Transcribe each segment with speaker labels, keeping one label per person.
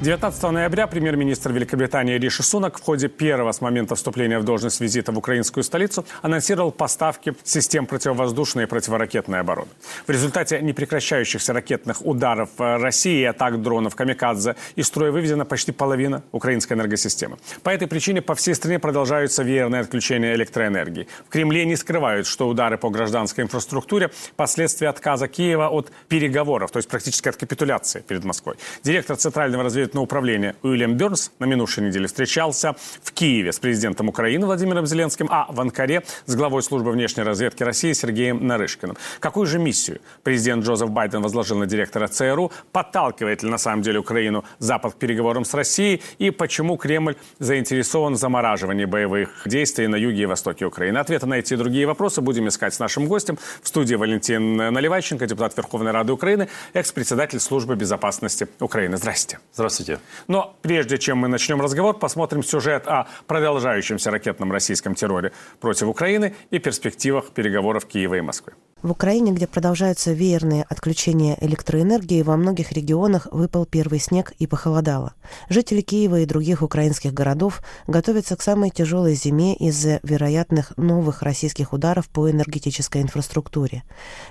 Speaker 1: 19 ноября премьер-министр Великобритании Риши Сунак в ходе первого с момента вступления в должность визита в украинскую столицу анонсировал поставки систем противовоздушной и противоракетной обороны. В результате непрекращающихся ракетных ударов России и атак дронов «Камикадзе» из строя выведена почти половина украинской энергосистемы. По этой причине по всей стране продолжаются веерные отключения электроэнергии. В Кремле не скрывают, что удары по гражданской инфраструктуре – последствия отказа Киева от переговоров, то есть практически от капитуляции перед Москвой. Директор Центрального разведывательного на управление Уильям Бернс на минувшей неделе встречался в Киеве с президентом Украины Владимиром Зеленским, а в Анкаре с главой службы внешней разведки России Сергеем Нарышкиным. Какую же миссию президент Джозеф Байден возложил на директора ЦРУ? Подталкивает ли на самом деле Украину Запад к переговорам с Россией? И почему Кремль заинтересован в замораживании боевых действий на юге и востоке Украины? Ответы на эти и другие вопросы будем искать с нашим гостем. В студии Валентин Наливайченко, депутат Верховной Рады Украины, экс-председатель службы безопасности Украины. Здрасте.
Speaker 2: Здравствуйте. Здравствуйте.
Speaker 1: Но прежде чем мы начнем разговор, посмотрим сюжет о продолжающемся ракетном российском терроре против Украины и перспективах переговоров Киева и Москвы.
Speaker 3: В Украине, где продолжаются веерные отключения электроэнергии, во многих регионах выпал первый снег и похолодало. Жители Киева и других украинских городов готовятся к самой тяжелой зиме из-за вероятных новых российских ударов по энергетической инфраструктуре.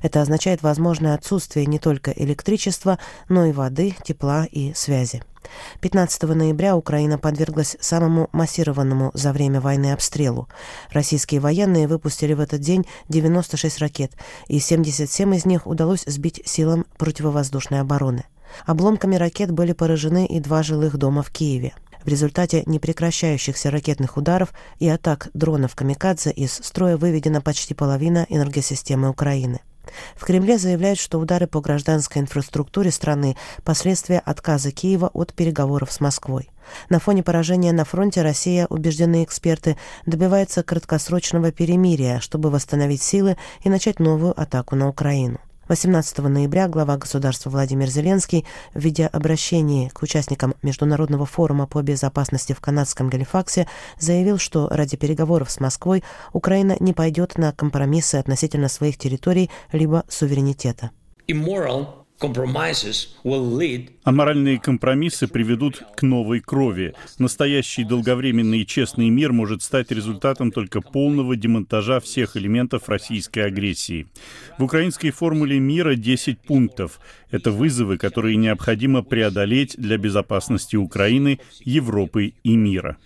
Speaker 3: Это означает возможное отсутствие не только электричества, но и воды, тепла и связи. 15 ноября Украина подверглась самому массированному за время войны обстрелу. Российские военные выпустили в этот день 96 ракет, и 77 из них удалось сбить силам противовоздушной обороны. Обломками ракет были поражены и два жилых дома в Киеве. В результате непрекращающихся ракетных ударов и атак дронов «Камикадзе» из строя выведена почти половина энергосистемы Украины. В Кремле заявляют, что удары по гражданской инфраструктуре страны – последствия отказа Киева от переговоров с Москвой. На фоне поражения на фронте Россия, убежденные эксперты, добивается краткосрочного перемирия, чтобы восстановить силы и начать новую атаку на Украину. 18 ноября глава государства Владимир Зеленский в виде обращения к участникам Международного форума по безопасности в канадском Галифаксе заявил, что ради переговоров с Москвой Украина не пойдет на компромиссы относительно своих территорий либо суверенитета.
Speaker 4: Immoral
Speaker 2: Аморальные компромиссы приведут к новой крови. Настоящий долговременный и честный мир может стать результатом только полного демонтажа всех элементов российской агрессии. В украинской формуле мира 10 пунктов. Это вызовы, которые необходимо преодолеть для безопасности Украины, Европы и мира.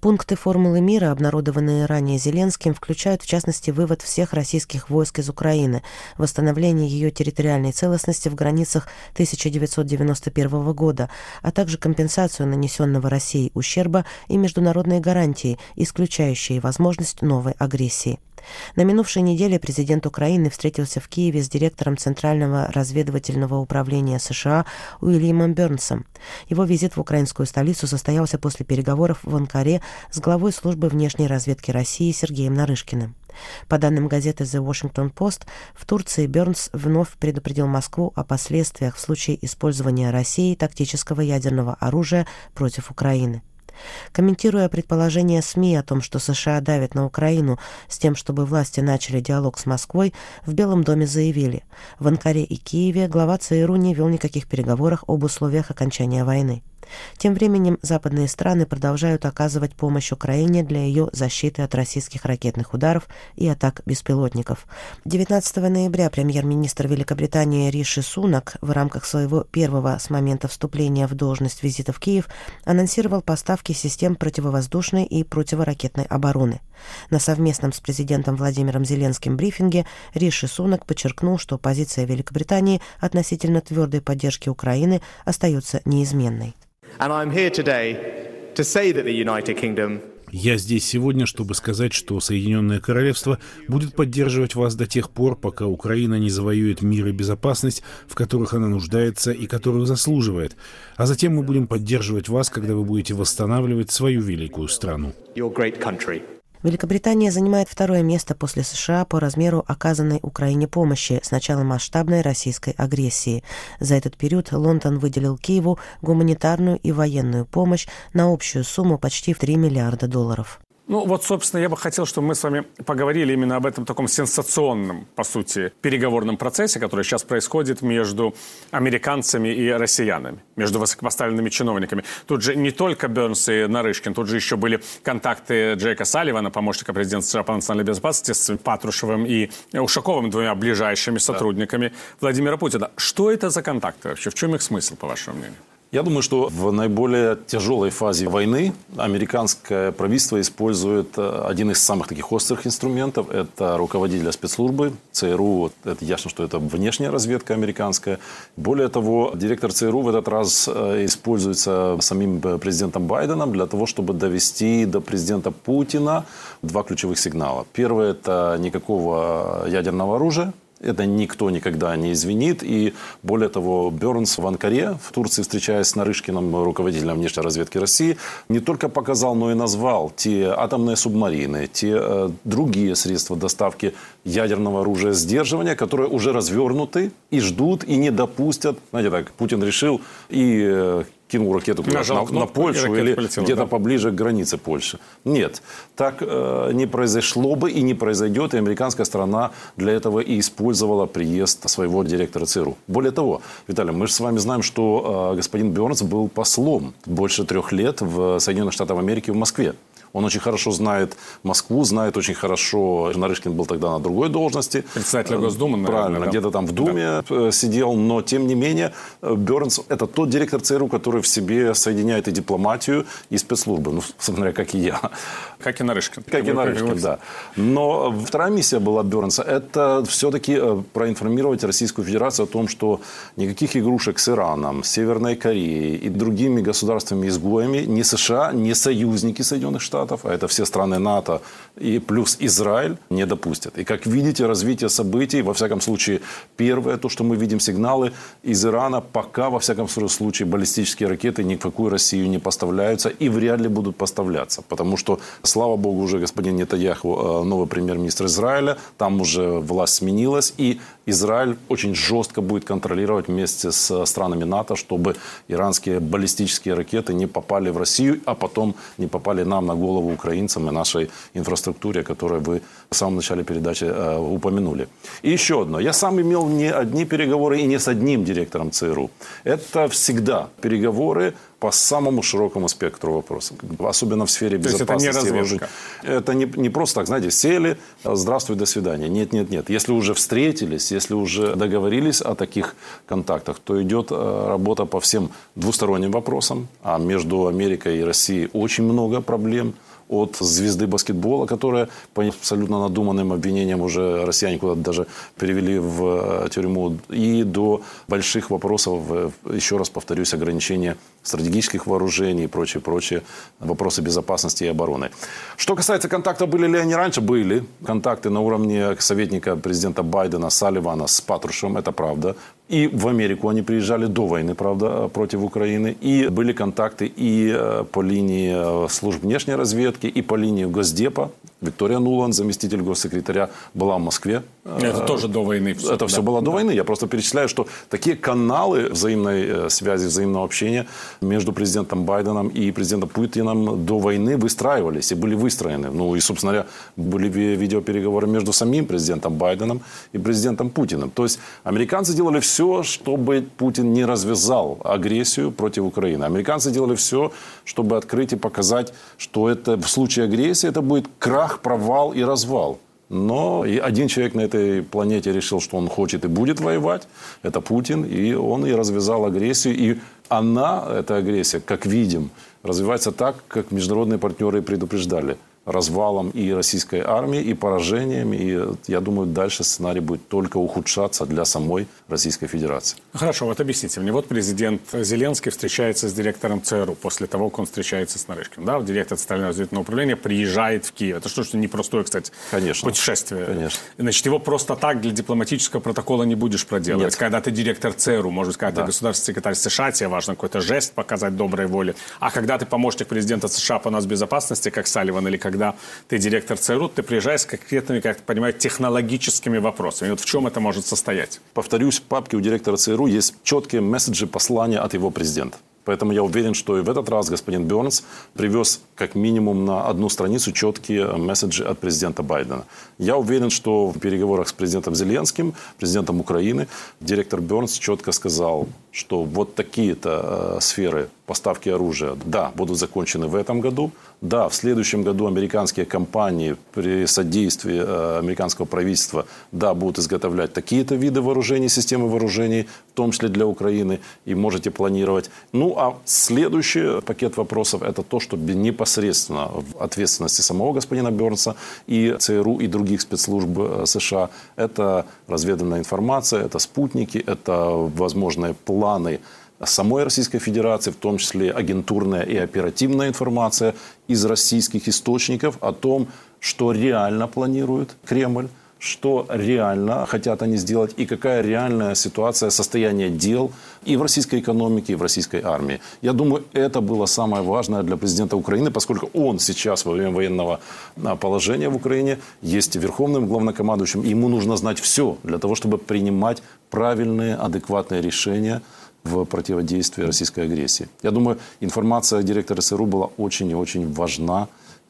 Speaker 3: Пункты формулы мира, обнародованные ранее Зеленским, включают в частности вывод всех российских войск из Украины, восстановление ее территориальной целостности в границах 1991 года, а также компенсацию нанесенного Россией ущерба и международные гарантии, исключающие возможность новой агрессии. На минувшей неделе президент Украины встретился в Киеве с директором Центрального разведывательного управления США Уильямом Бернсом. Его визит в украинскую столицу состоялся после переговоров в Анкаре с главой службы внешней разведки России Сергеем Нарышкиным. По данным газеты The Washington Post, в Турции Бернс вновь предупредил Москву о последствиях в случае использования Россией тактического ядерного оружия против Украины. Комментируя предположение СМИ о том, что США давят на Украину с тем, чтобы власти начали диалог с Москвой, в Белом доме заявили, в Анкаре и Киеве глава ЦРУ не вел никаких переговоров об условиях окончания войны. Тем временем западные страны продолжают оказывать помощь Украине для ее защиты от российских ракетных ударов и атак беспилотников. 19 ноября премьер-министр Великобритании Риши Сунак в рамках своего первого с момента вступления в должность визита в Киев анонсировал поставки систем противовоздушной и противоракетной обороны. На совместном с президентом Владимиром Зеленским брифинге Риши Сунак подчеркнул, что позиция Великобритании относительно твердой поддержки Украины остается неизменной.
Speaker 5: Я здесь сегодня, чтобы сказать, что Соединенное Королевство будет поддерживать вас до тех пор, пока Украина не завоюет мир и безопасность, в которых она нуждается и которых заслуживает. А затем мы будем поддерживать вас, когда вы будете восстанавливать свою великую страну.
Speaker 3: Великобритания занимает второе место после США по размеру оказанной Украине помощи с начала масштабной российской агрессии. За этот период Лондон выделил Киеву гуманитарную и военную помощь на общую сумму почти в 3 миллиарда долларов.
Speaker 1: Ну вот, собственно, я бы хотел, чтобы мы с вами поговорили именно об этом таком сенсационном, по сути, переговорном процессе, который сейчас происходит между американцами и россиянами, между высокопоставленными чиновниками. Тут же не только Бернс и Нарышкин, тут же еще были контакты Джейка Салливана, помощника президента США по национальной безопасности, с Патрушевым и Ушаковым, двумя ближайшими сотрудниками да. Владимира Путина. Что это за контакты вообще? В чем их смысл, по вашему мнению?
Speaker 4: Я думаю, что в наиболее тяжелой фазе войны американское правительство использует э, один из самых таких острых инструментов. Это руководителя спецслужбы ЦРУ. Это ясно, что это внешняя разведка американская. Более того, директор ЦРУ в этот раз э, используется самим президентом Байденом для того, чтобы довести до президента Путина два ключевых сигнала. Первое – это никакого ядерного оружия это никто никогда не извинит. И более того, Бернс в Анкаре, в Турции, встречаясь с Нарышкиным, руководителем внешней разведки России, не только показал, но и назвал те атомные субмарины, те э, другие средства доставки ядерного оружия сдерживания, которые уже развернуты и ждут, и не допустят. Знаете так, Путин решил и э, кинул ракету куда на, на Польшу или где-то да? поближе к границе Польши. Нет, так э, не произошло бы и не произойдет, и американская сторона для этого и использовала приезд своего директора ЦРУ. Более того, Виталий, мы же с вами знаем, что э, господин Бернс был послом больше трех лет в Соединенных Штатах Америки в Москве. Он очень хорошо знает Москву, знает очень хорошо. Нарышкин был тогда на другой должности.
Speaker 1: Председатель Госдумы, наверное.
Speaker 4: Правильно, да. где-то там в Думе да. Э, сидел. Но, тем не менее, э, Бернс – это тот директор ЦРУ, который в себе соединяет и дипломатию, и спецслужбы. Ну, собственно как и я.
Speaker 1: Как и Нарышкин.
Speaker 4: Как и Нарышкин, да. Но вторая миссия была Бернса – это все-таки э, проинформировать Российскую Федерацию о том, что никаких игрушек с Ираном, Северной Кореей и другими государствами-изгоями ни США, ни союзники Соединенных Штатов Штатов, а это все страны НАТО, и плюс Израиль не допустят. И как видите, развитие событий, во всяком случае, первое, то, что мы видим сигналы из Ирана, пока, во всяком случае, баллистические ракеты ни в какую Россию не поставляются и вряд ли будут поставляться. Потому что, слава богу, уже господин Нетаяху, э, новый премьер-министр Израиля, там уже власть сменилась, и Израиль очень жестко будет контролировать вместе с странами НАТО, чтобы иранские баллистические ракеты не попали в Россию, а потом не попали нам на голову украинцам и нашей инфраструктуре, которую вы в самом начале передачи э, упомянули. И еще одно. Я сам имел не одни переговоры и не с одним директором ЦРУ. Это всегда переговоры по самому широкому спектру вопросов, особенно в сфере безопасности.
Speaker 1: То есть это не разведка?
Speaker 4: Это не, не просто так, знаете, сели, здравствуй, до свидания. Нет, нет, нет. Если уже встретились, если уже договорились о таких контактах, то идет э, работа по всем двусторонним вопросам. А между Америкой и Россией очень много проблем от звезды баскетбола, которая по абсолютно надуманным обвинениям уже россияне куда-то даже перевели в э, тюрьму, и до больших вопросов, еще раз повторюсь, ограничения стратегических вооружений и прочее, прочее, вопросы безопасности и обороны. Что касается контактов, были ли они раньше? Были. Контакты на уровне советника президента Байдена Салливана с Патрушем, это правда. И в Америку они приезжали до войны, правда, против Украины. И были контакты и э, по линии э, служб внешней разведки, и по линии Госдепа. Виктория Нулан, заместитель госсекретаря, была в Москве.
Speaker 1: Это тоже до войны.
Speaker 4: Все, Это да. все было до войны. Я просто перечисляю, что такие каналы взаимной э, связи, взаимного общения между президентом Байденом и президентом Путиным до войны выстраивались и были выстроены. Ну и, собственно говоря, были видеопереговоры между самим президентом Байденом и президентом Путиным. То есть американцы делали все, чтобы Путин не развязал агрессию против Украины. Американцы делали все, чтобы открыть и показать, что это в случае агрессии это будет крах, провал и развал. Но один человек на этой планете решил, что он хочет и будет воевать. Это Путин. И он и развязал агрессию. И она, эта агрессия, как видим, развивается так, как международные партнеры предупреждали – развалом и российской армии, и поражением. И я думаю, дальше сценарий будет только ухудшаться для самой Российской Федерации.
Speaker 1: Хорошо, вот объясните мне. Вот президент Зеленский встречается с директором ЦРУ после того, как он встречается с Нарышкиным. Да, директор Центрального разведывательного управления приезжает в Киев. Это что, что непростое, кстати,
Speaker 4: Конечно.
Speaker 1: путешествие.
Speaker 4: Конечно.
Speaker 1: Значит, его просто так для дипломатического протокола не будешь проделывать. Нет. Когда ты директор ЦРУ, может быть, когда да. ты государственный секретарь США, тебе важно какой-то жест показать доброй воли. А когда ты помощник президента США по нас безопасности, как Салливан, или когда когда ты директор ЦРУ, ты приезжаешь с конкретными, как я понимаю, технологическими вопросами. И вот в чем это может состоять?
Speaker 4: Повторюсь, в папке у директора ЦРУ есть четкие месседжи, послания от его президента. Поэтому я уверен, что и в этот раз господин Бернс привез как минимум на одну страницу четкие месседжи от президента Байдена. Я уверен, что в переговорах с президентом Зеленским, президентом Украины, директор Бернс четко сказал, что вот такие-то э, сферы поставки оружия, да, будут закончены в этом году. Да, в следующем году американские компании при содействии э, американского правительства, да, будут изготовлять такие-то виды вооружений, системы вооружений, в том числе для Украины, и можете планировать. Ну, а следующий пакет вопросов – это то, что непосредственно в ответственности самого господина Бернса и ЦРУ, и других спецслужб э, США. Это разведанная информация, это спутники, это возможные планы самой Российской Федерации, в том числе агентурная и оперативная информация из российских источников о том, что реально планирует Кремль, что реально хотят они сделать и какая реальная ситуация, состояние дел и в российской экономике, и в российской армии. Я думаю, это было самое важное для президента Украины, поскольку он сейчас во время военного а, положения в Украине есть верховным главнокомандующим. Ему нужно знать все для того, чтобы принимать правильные, адекватные решения в противодействии российской агрессии. Я думаю, информация директора СРУ была очень и очень важна.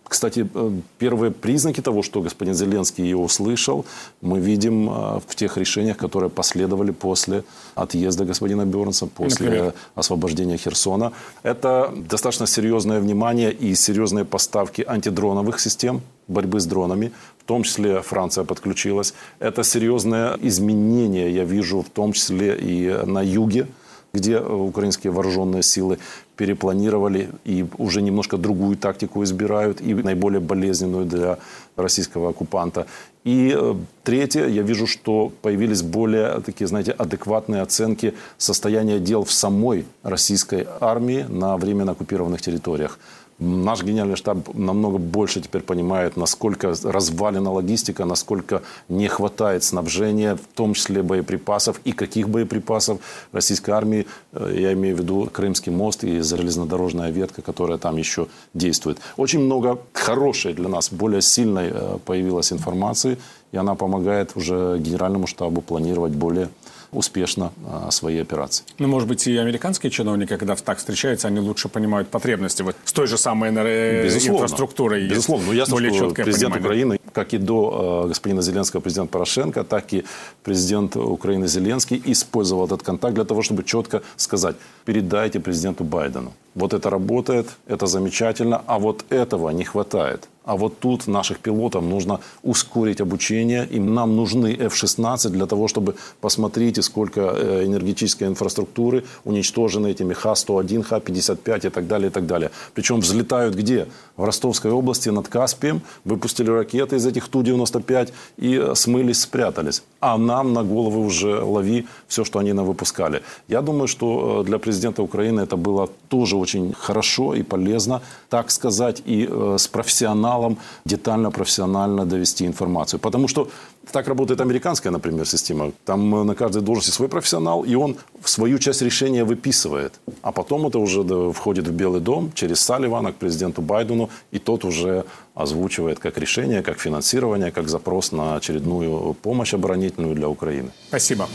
Speaker 4: Кстати, э, первые признаки того, что господин Зеленский ее услышал, мы видим э, в тех решениях, которые последовали после отъезда господина Бернса, после Например? освобождения Херсона. Это достаточно серьезное внимание и серьезные поставки антидроновых систем борьбы с дронами, в том числе Франция подключилась. Это серьезное изменение, я вижу, в том числе и на юге где э, украинские вооруженные силы перепланировали и уже немножко другую тактику избирают, и наиболее болезненную для российского оккупанта. И э, третье, я вижу, что появились более такие, знаете, адекватные оценки состояния дел в самой российской армии на временно оккупированных территориях. Наш генеральный штаб намного больше теперь понимает, насколько развалена логистика, насколько не хватает снабжения, в том числе боеприпасов и каких боеприпасов российской армии. Э, я имею в виду Крымский мост и железнодорожная ветка, которая там еще действует. Очень много хорошей для нас, более сильной э, появилась информации, и она помогает уже генеральному штабу планировать более успешно а, свои операции.
Speaker 1: Ну, может быть, и американские чиновники, когда так встречаются, они лучше понимают потребности вот с той же самой Безусловно. инфраструктурой.
Speaker 4: Безусловно. Ну, ясно, более что президент понимание. Украины, как и до э, господина Зеленского, президент Порошенко, так и президент Украины Зеленский использовал этот контакт для того, чтобы четко сказать, передайте президенту Байдену. Вот это работает, это замечательно, а вот этого не хватает. А вот тут наших пилотов нужно ускорить обучение. Им нам нужны F-16 для того, чтобы посмотрите, сколько э, энергетической инфраструктуры уничтожены этими Х-101, Х-55 и так далее, и так далее. Причем взлетают где? В Ростовской области над Каспием выпустили ракеты из этих Ту-95 и э, смылись, спрятались. А нам на головы уже лови все, что они нам выпускали. Я думаю, что э, для президента Украины это было тоже очень хорошо и полезно, так сказать, и с профессионалом детально, профессионально довести информацию. Потому что так работает американская, например, система. Там э, на каждой должности свой профессионал, и он свою часть решения выписывает. А потом это уже входит в Белый дом через Салливана к президенту Байдену, и тот уже озвучивает как решение, как финансирование, как запрос на очередную помощь оборонительную для Украины.
Speaker 1: Спасибо.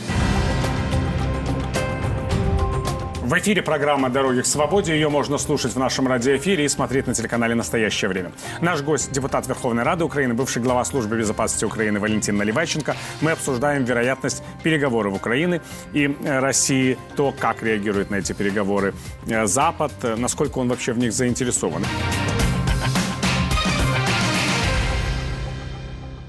Speaker 1: В эфире программа «Дороги к свободе». Ее можно слушать в нашем радиоэфире и смотреть на телеканале «Настоящее время». Наш гость – депутат Верховной Рады Украины, бывший глава службы безопасности Украины Валентин Наливайченко. Мы обсуждаем вероятность переговоров Украины и э, России, то, как реагирует на эти переговоры э, Запад, э, насколько он вообще в них заинтересован.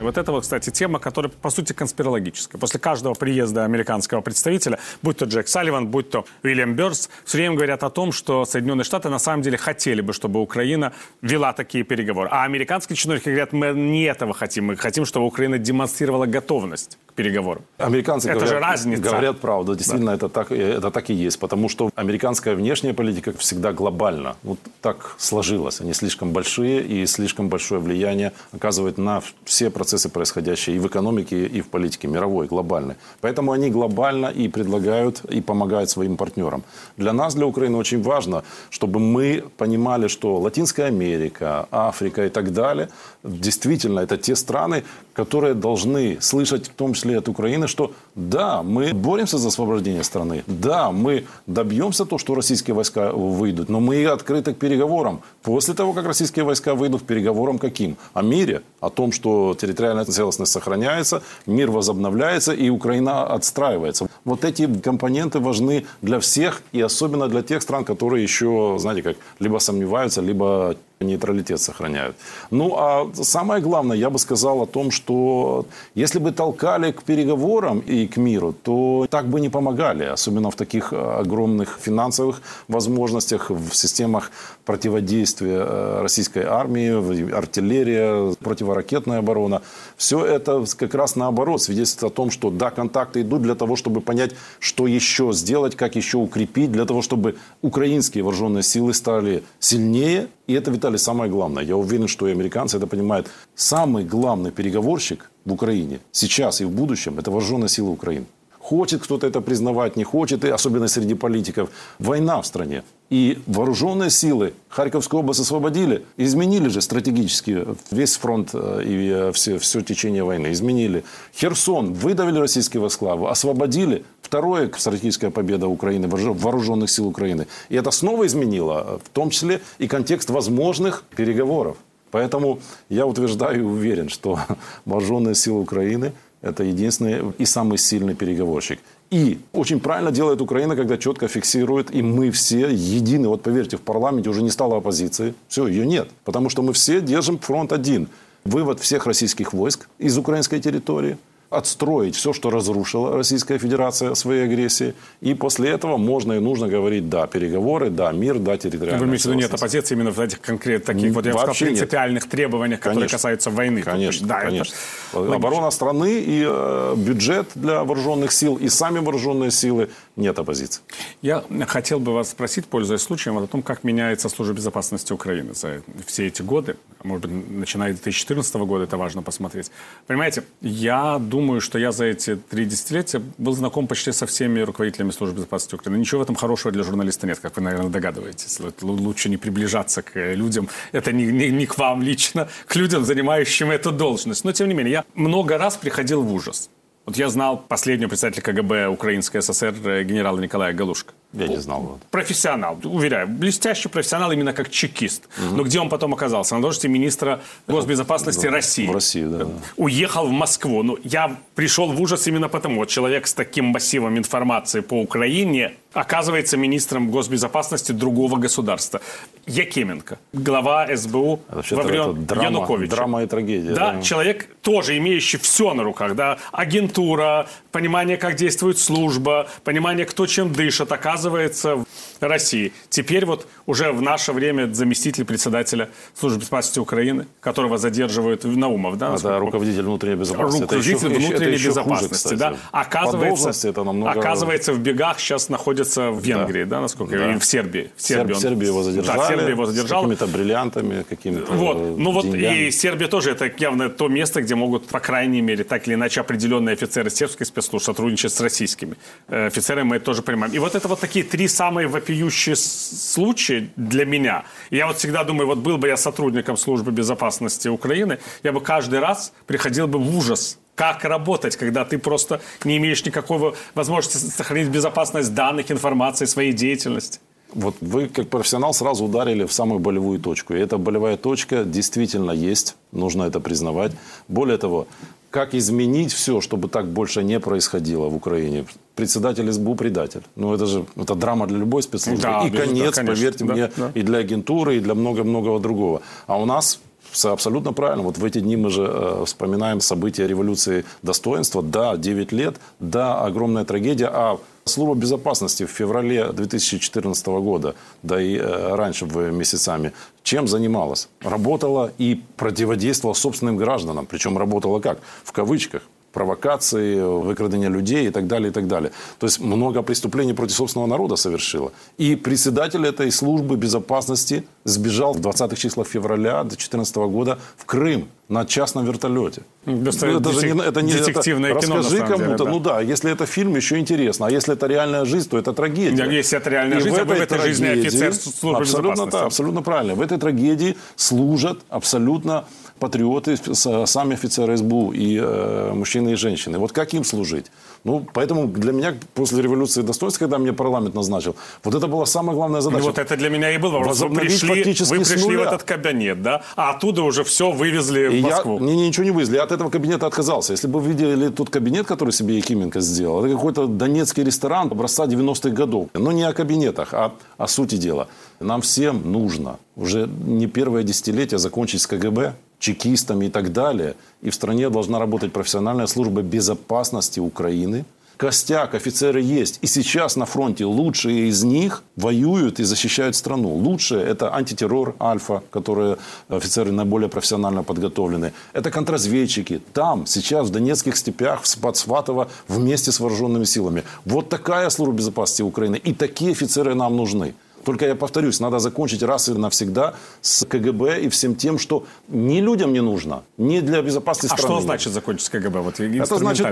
Speaker 1: Вот это вот, кстати, тема, которая, по сути, конспирологическая. После каждого приезда американского представителя, будь то Джек Салливан, будь то Уильям Бёрс, все время говорят о том, что Соединенные Штаты на самом деле хотели бы, чтобы Украина вела такие переговоры. А американские чиновники говорят, мы не этого хотим. Мы хотим, чтобы Украина демонстрировала готовность переговорам.
Speaker 4: Американцы
Speaker 1: это
Speaker 4: говорят,
Speaker 1: же разница.
Speaker 4: говорят правду. Действительно, да. это, так, это так и есть. Потому что американская внешняя политика всегда глобальна. Вот так сложилось. Они слишком большие и слишком большое влияние оказывают на все процессы процессы, происходящие и в экономике, и в политике мировой, глобальной. Поэтому они глобально и предлагают, и помогают своим партнерам. Для нас, для Украины очень важно, чтобы мы понимали, что Латинская Америка, Африка и так далее, действительно, это те страны, которые должны слышать в том числе числе от Украины, что да, мы боремся за освобождение страны, да, мы добьемся того, что российские войска выйдут, но мы открыты к переговорам. После того, как российские войска выйдут, переговорам каким? О мире, о том, что территориальная целостность сохраняется, мир возобновляется и Украина отстраивается. Вот эти компоненты важны для всех и особенно для тех стран, которые еще, знаете как, либо сомневаются, либо нейтралитет сохраняют. Ну, а самое главное, я бы сказал о том, что если бы толкали к переговорам и к миру, то так бы не помогали, особенно в таких огромных финансовых возможностях, в системах противодействия э, российской армии, артиллерия, противоракетная оборона. Все это как раз наоборот свидетельствует о том, что да, контакты идут для того, чтобы понять, что еще сделать, как еще укрепить, для того, чтобы украинские вооруженные силы стали сильнее. И это, Виталий, самое главное. Я уверен, что и американцы это понимают. Самый главный переговорщик в Украине сейчас и в будущем – это вооруженные силы Украины. Хочет кто-то это признавать, не хочет, и особенно среди политиков. Война в стране. И вооруженные силы Харьковскую область освободили, изменили же стратегически весь фронт э, и э, все, все течение войны. Изменили. Херсон выдавили российские войска, освободили. Второе стратегическая победа Украины, вооруженных сил Украины. И это снова изменило, э, в том числе и контекст возможных переговоров. Поэтому я утверждаю и уверен, что вооруженные силы Украины – это единственный и самый сильный переговорщик. И очень правильно делает Украина, когда четко фиксирует, и мы все едины. Вот поверьте, в парламенте уже не стало оппозиции. Все, ее нет. Потому что мы все держим фронт один. Вывод всех российских войск из украинской территории – отстроить все, что разрушила Российская Федерация своей агрессии. И после этого можно и нужно говорить, да, переговоры, да, мир, да, территориальная
Speaker 1: Вы имеете в виду, нет оппозиции именно в этих конкретных, таких, вот я бы сказал, принципиальных нет. требованиях, которые конечно. касаются войны?
Speaker 4: Конечно, да, конечно. Это... Оборона страны и э, бюджет для вооруженных сил, и сами вооруженные силы, нет оппозиции.
Speaker 1: Я хотел бы вас спросить, пользуясь случаем, о том, как меняется служба безопасности Украины за все эти годы. Может быть, начиная с 2014 года, это важно посмотреть. Понимаете, я думаю, что я за эти три десятилетия был знаком почти со всеми руководителями службы безопасности Украины. Ничего в этом хорошего для журналиста нет, как вы, наверное, догадываетесь. Лучше не приближаться к людям. Это не, не, не к вам лично, к людям, занимающим эту должность. Но, тем не менее, я много раз приходил в ужас. Вот я знал последнего представителя КГБ Украинской ССР э, генерала Николая Галушка.
Speaker 4: Я не знал.
Speaker 1: Профессионал, уверяю. Блестящий профессионал именно как чекист. Угу. Но где он потом оказался? На должности министра госбезопасности
Speaker 4: в,
Speaker 1: России.
Speaker 4: В России, да.
Speaker 1: Уехал в Москву. Ну, я пришел в ужас именно потому. Вот человек с таким массивом информации по Украине оказывается министром госбезопасности другого государства. Якименко, глава СБУ во время драма, Януковича.
Speaker 4: Драма и трагедия.
Speaker 1: Да, да, человек тоже имеющий все на руках. Да? Агентура, понимание, как действует служба, понимание, кто чем дышит, оказывается России. Теперь вот уже в наше время заместитель председателя службы безопасности Украины, которого задерживают Наумов. Да,
Speaker 4: это руководитель внутренней безопасности.
Speaker 1: Руководитель это еще, внутренней это безопасности. Хуже, да? Оказывается,
Speaker 4: это намного...
Speaker 1: оказывается, в бегах сейчас находится в Венгрии, да, да насколько да. и в Сербии.
Speaker 4: В Сербии, он... Сербия его задержали. Да,
Speaker 1: Сербия его задержала.
Speaker 4: С какими-то бриллиантами, какими-то
Speaker 1: Вот. Ну вот и Сербия тоже это явно то место, где могут, по крайней мере, так или иначе определенные офицеры сербской спецслужб сотрудничать с российскими э, офицерами, мы это тоже понимаем. И вот это вот такие три самые вопиющие случаи для меня. Я вот всегда думаю, вот был бы я сотрудником службы безопасности Украины, я бы каждый раз приходил бы в ужас как работать, когда ты просто не имеешь никакого возможности сохранить безопасность данных, информации, своей деятельности?
Speaker 4: Вот вы, как профессионал, сразу ударили в самую болевую точку. И эта болевая точка действительно есть, нужно это признавать. Более того, как изменить все, чтобы так больше не происходило в Украине? Председатель СБУ предатель. Ну, это же это драма для любой спецслужбы. Да, и конец, да, поверьте да, мне, да. и для агентуры, и для много-многого другого. А у нас все абсолютно правильно. Вот в эти дни мы же э, вспоминаем события революции достоинства. Да, 9 лет, да, огромная трагедия. А Служба безопасности в феврале 2014 года, да и э, раньше в месяцами, чем занималась? Работала и противодействовала собственным гражданам. Причем работала как? В кавычках провокации, выкрадывание людей и так далее, и так далее. То есть много преступлений против собственного народа совершила. И председатель этой службы безопасности сбежал в 20-х числах февраля 2014 года в Крым на частном вертолете.
Speaker 1: Ну, это, же не, это не детективное
Speaker 4: это,
Speaker 1: кино,
Speaker 4: Расскажи кому-то.
Speaker 1: Да.
Speaker 4: Ну да, если это фильм, еще интересно. А если это реальная жизнь, то это трагедия.
Speaker 1: Да, если это реальная и жизнь, в этой, а в этой трагедии, жизни офицер службы
Speaker 4: абсолютно. Да, абсолютно правильно. В этой трагедии служат абсолютно патриоты, сами офицеры СБУ, и э, мужчины и женщины. Вот как им служить? Ну, поэтому для меня после революции достоинства, когда мне парламент назначил, вот это была самая главная задача.
Speaker 1: Ну, вот это для меня и был вопрос. Вы пришли, вы пришли в этот кабинет, да, а оттуда уже все вывезли и в Москву.
Speaker 4: Я, не, не, ничего не вывезли. Я от этого кабинета отказался. Если бы вы видели тот кабинет, который себе Якименко сделал, это какой-то донецкий ресторан образца 90-х годов. Но не о кабинетах, а о сути дела. Нам всем нужно уже не первое десятилетие закончить с КГБ, чекистами и так далее. И в стране должна работать профессиональная служба безопасности Украины. Костяк, офицеры есть. И сейчас на фронте лучшие из них воюют и защищают страну. Лучшие – это антитеррор Альфа, которые офицеры наиболее профессионально подготовлены. Это контрразведчики. Там, сейчас, в Донецких степях, под Сватово, вместе с вооруженными силами. Вот такая служба безопасности Украины. И такие офицеры нам нужны. Только я повторюсь, надо закончить раз и навсегда с КГБ и всем тем, что не людям не нужно, не для безопасности
Speaker 1: а
Speaker 4: страны.
Speaker 1: А что значит закончить с КГБ? Вот
Speaker 4: Это значит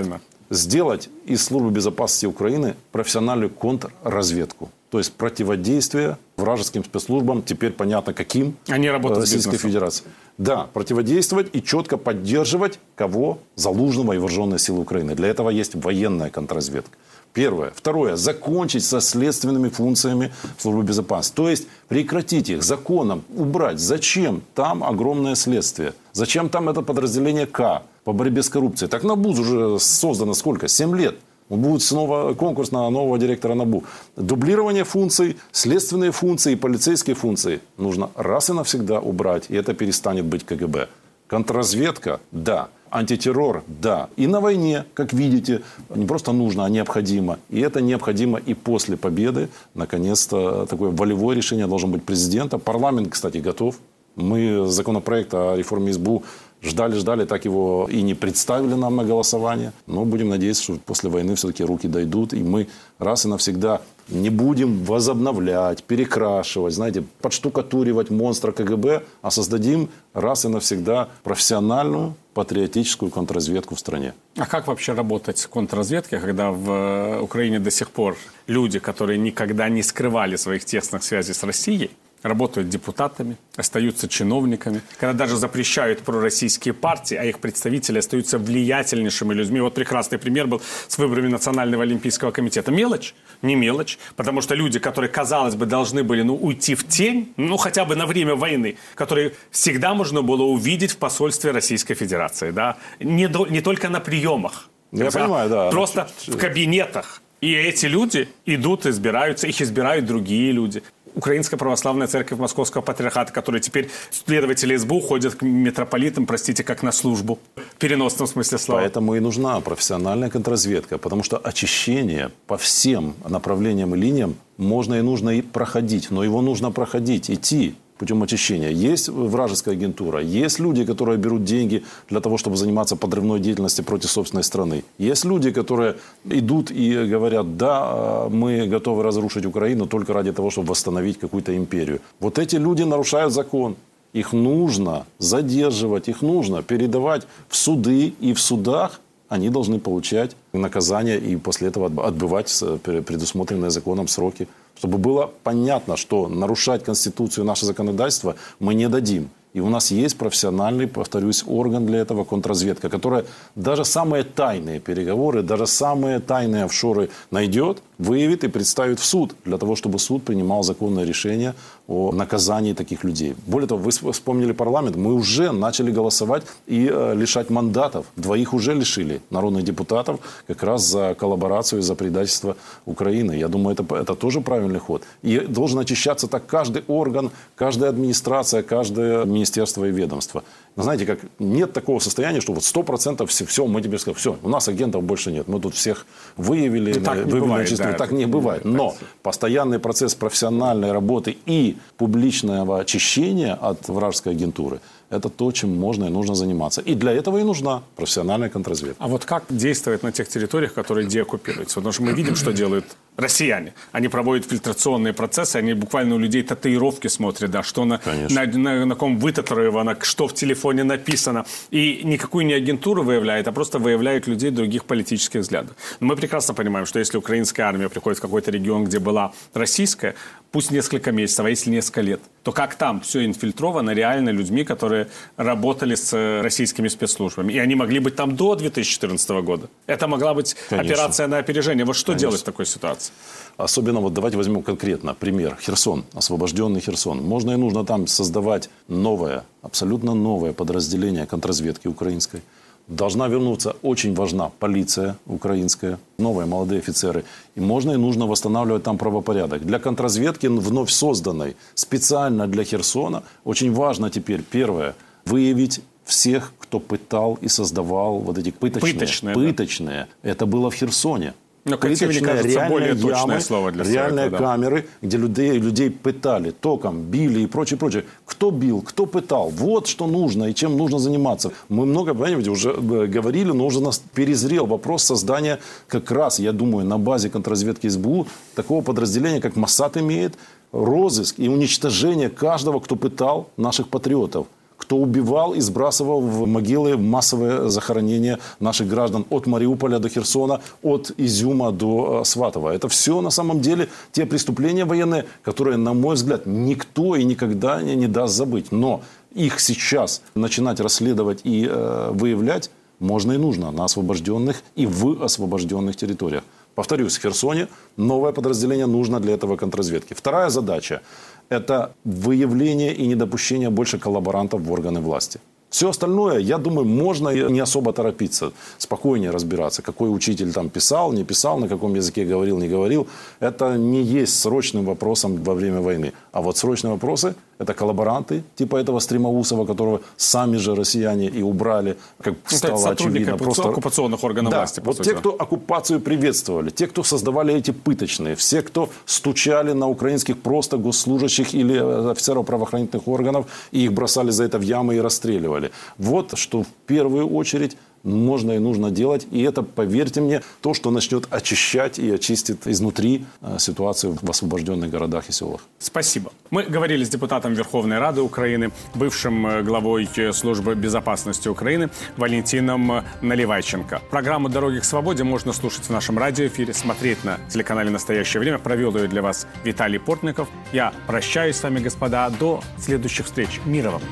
Speaker 4: сделать из службы безопасности Украины профессиональную контрразведку. То есть противодействие вражеским спецслужбам, теперь понятно каким,
Speaker 1: Они работают
Speaker 4: Российской Федерации. Да, противодействовать и четко поддерживать кого? Залужного и вооруженные силы Украины. Для этого есть военная контрразведка. Первое. Второе. Закончить со следственными функциями службы безопасности. То есть прекратить их законом, убрать. Зачем там огромное следствие? Зачем там это подразделение К по борьбе с коррупцией? Так НАБУ уже создано сколько? Семь лет. Будет снова конкурс на нового директора НАБУ. Дублирование функций, следственные функции и полицейские функции нужно раз и навсегда убрать. И это перестанет быть КГБ. Контрразведка – да. Антитеррор – да. И на войне, как видите, не просто нужно, а необходимо. И это необходимо и после победы. Наконец-то такое волевое решение должен быть президента. Парламент, кстати, готов. Мы законопроект о реформе СБУ ждали-ждали, так его и не представили нам на голосование. Но будем надеяться, что после войны все-таки руки дойдут, и мы раз и навсегда не будем возобновлять, перекрашивать, знаете, подштукатуривать монстра КГБ, а создадим раз и навсегда профессиональную патриотическую контрразведку в стране.
Speaker 1: А как вообще работать в контрразведке, когда в э, Украине до сих пор люди, которые никогда не скрывали своих тесных связей с Россией, работают депутатами, остаются чиновниками, когда даже запрещают пророссийские партии, а их представители остаются влиятельнейшими людьми. Вот прекрасный пример был с выборами Национального олимпийского комитета. Мелочь? Не мелочь, потому что люди, которые, казалось бы, должны были ну, уйти в тень, ну хотя бы на время войны, которые всегда можно было увидеть в посольстве Российской Федерации, да, не, до, не только на приемах,
Speaker 4: я да? понимаю, да.
Speaker 1: Просто в кабинетах. И эти люди идут, избираются, их избирают другие люди. Украинская православная церковь Московского патриархата, которая теперь следователи СБУ ходят к митрополитам, простите, как на службу. В переносном смысле слова.
Speaker 4: Поэтому и нужна профессиональная контрразведка, потому что очищение по всем направлениям и линиям можно и нужно и проходить, но его нужно проходить, идти путем очищения. Есть вражеская агентура, есть люди, которые берут деньги для того, чтобы заниматься подрывной деятельностью против собственной страны. Есть люди, которые идут и говорят, да, мы готовы разрушить Украину только ради того, чтобы восстановить какую-то империю. Вот эти люди нарушают закон. Их нужно задерживать, их нужно передавать в суды и в судах они должны получать наказание и после этого отбывать предусмотренные законом сроки. Чтобы было понятно, что нарушать Конституцию и наше законодательство мы не дадим. И у нас есть профессиональный, повторюсь, орган для этого, контрразведка, которая даже самые тайные переговоры, даже самые тайные офшоры найдет, выявит и представит в суд, для того, чтобы суд принимал законное решение о наказании таких людей. Более того, вы вспомнили парламент, мы уже начали голосовать и э, лишать мандатов. Двоих уже лишили народных депутатов как раз за коллаборацию и за предательство Украины. Я думаю, это, это тоже правильный ход. И должен очищаться так каждый орган, каждая администрация, каждое министерство и ведомство. Но знаете, как нет такого состояния, что вот сто процентов все, все, мы тебе сказали, все, у нас агентов больше нет. Мы тут всех выявили,
Speaker 1: ну, так
Speaker 4: вывели
Speaker 1: бывает, да,
Speaker 4: так не бывает. Но постоянный процесс профессиональной работы и публичного очищения от вражеской агентуры – это то, чем можно и нужно заниматься. И для этого и нужна профессиональная контрразведка.
Speaker 1: А вот как действовать на тех территориях, которые деоккупируются? Потому что мы видим, что делают россияне. Они проводят фильтрационные процессы, они буквально у людей татуировки смотрят, да, что на, на, на, на ком вытатуировано, что в телефоне написано. И никакую не агентуру выявляет, а просто выявляют людей других политических взглядов. Но мы прекрасно понимаем, что если украинская армия приходит в какой-то регион, где была российская, пусть несколько месяцев, а если несколько лет, то как там все инфильтровано реально людьми, которые работали с э, российскими спецслужбами. И они могли быть там до 2014 года. Это могла быть Конечно. операция на опережение. Вот что Конечно. делать в такой ситуации?
Speaker 4: Особенно, вот давайте возьмем конкретно пример. Херсон, освобожденный Херсон. Можно и нужно там создавать новое, абсолютно новое подразделение контрразведки украинской – Должна вернуться, очень важна полиция украинская, новые молодые офицеры. И можно и нужно восстанавливать там правопорядок. Для контрразведки, вновь созданной специально для Херсона, очень важно теперь, первое, выявить всех, кто пытал и создавал вот эти пыточные. Пыточные. пыточные. Да. Это было в Херсоне.
Speaker 1: Но пыточные, кажется, более
Speaker 4: ямы,
Speaker 1: слово для
Speaker 4: реальные
Speaker 1: этого,
Speaker 4: да. камеры, где людей, людей пытали током, били и прочее, прочее. Кто бил, кто пытал. Вот что нужно и чем нужно заниматься. Мы много, понимаете, уже э, говорили, но уже нас перезрел вопрос создания как раз, я думаю, на базе контрразведки СБУ такого подразделения, как Моссад имеет, розыск и уничтожение каждого, кто пытал наших патриотов кто убивал и сбрасывал в могилы массовое захоронение наших граждан от Мариуполя до Херсона, от Изюма до э, Сватова. Это все на самом деле те преступления военные, которые, на мой взгляд, никто и никогда не, не даст забыть. Но их сейчас начинать расследовать и э, выявлять можно и нужно на освобожденных и в освобожденных территориях. Повторюсь, в Херсоне новое подразделение нужно для этого контрразведки. Вторая задача – это выявление и недопущение больше коллаборантов в органы власти. Все остальное, я думаю, можно не особо торопиться, спокойнее разбираться, какой учитель там писал, не писал, на каком языке говорил, не говорил. Это не есть срочным вопросом во время войны. А вот срочные вопросы – это коллаборанты, типа этого Стримоусова, которого сами же россияне и убрали, как
Speaker 1: ну, стало очевидно. Просто... оккупационных органов
Speaker 4: да,
Speaker 1: власти.
Speaker 4: вот сути. те, кто оккупацию приветствовали, те, кто создавали эти пыточные, все, кто стучали на украинских просто госслужащих или э, офицеров правоохранительных органов и их бросали за это в ямы и расстреливали. Вот что в первую очередь можно и нужно делать. И это, поверьте мне, то, что начнет очищать и очистит изнутри э, ситуацию в освобожденных городах и селах.
Speaker 1: Спасибо. Мы говорили с депутатом Верховной Рады Украины, бывшим э, главой э, службы безопасности Украины Валентином Наливайченко. Программу «Дороги к свободе» можно слушать в нашем радиоэфире, смотреть на телеканале «Настоящее время». Провел ее для вас Виталий Портников. Я прощаюсь с вами, господа. До следующих встреч. Мира вам!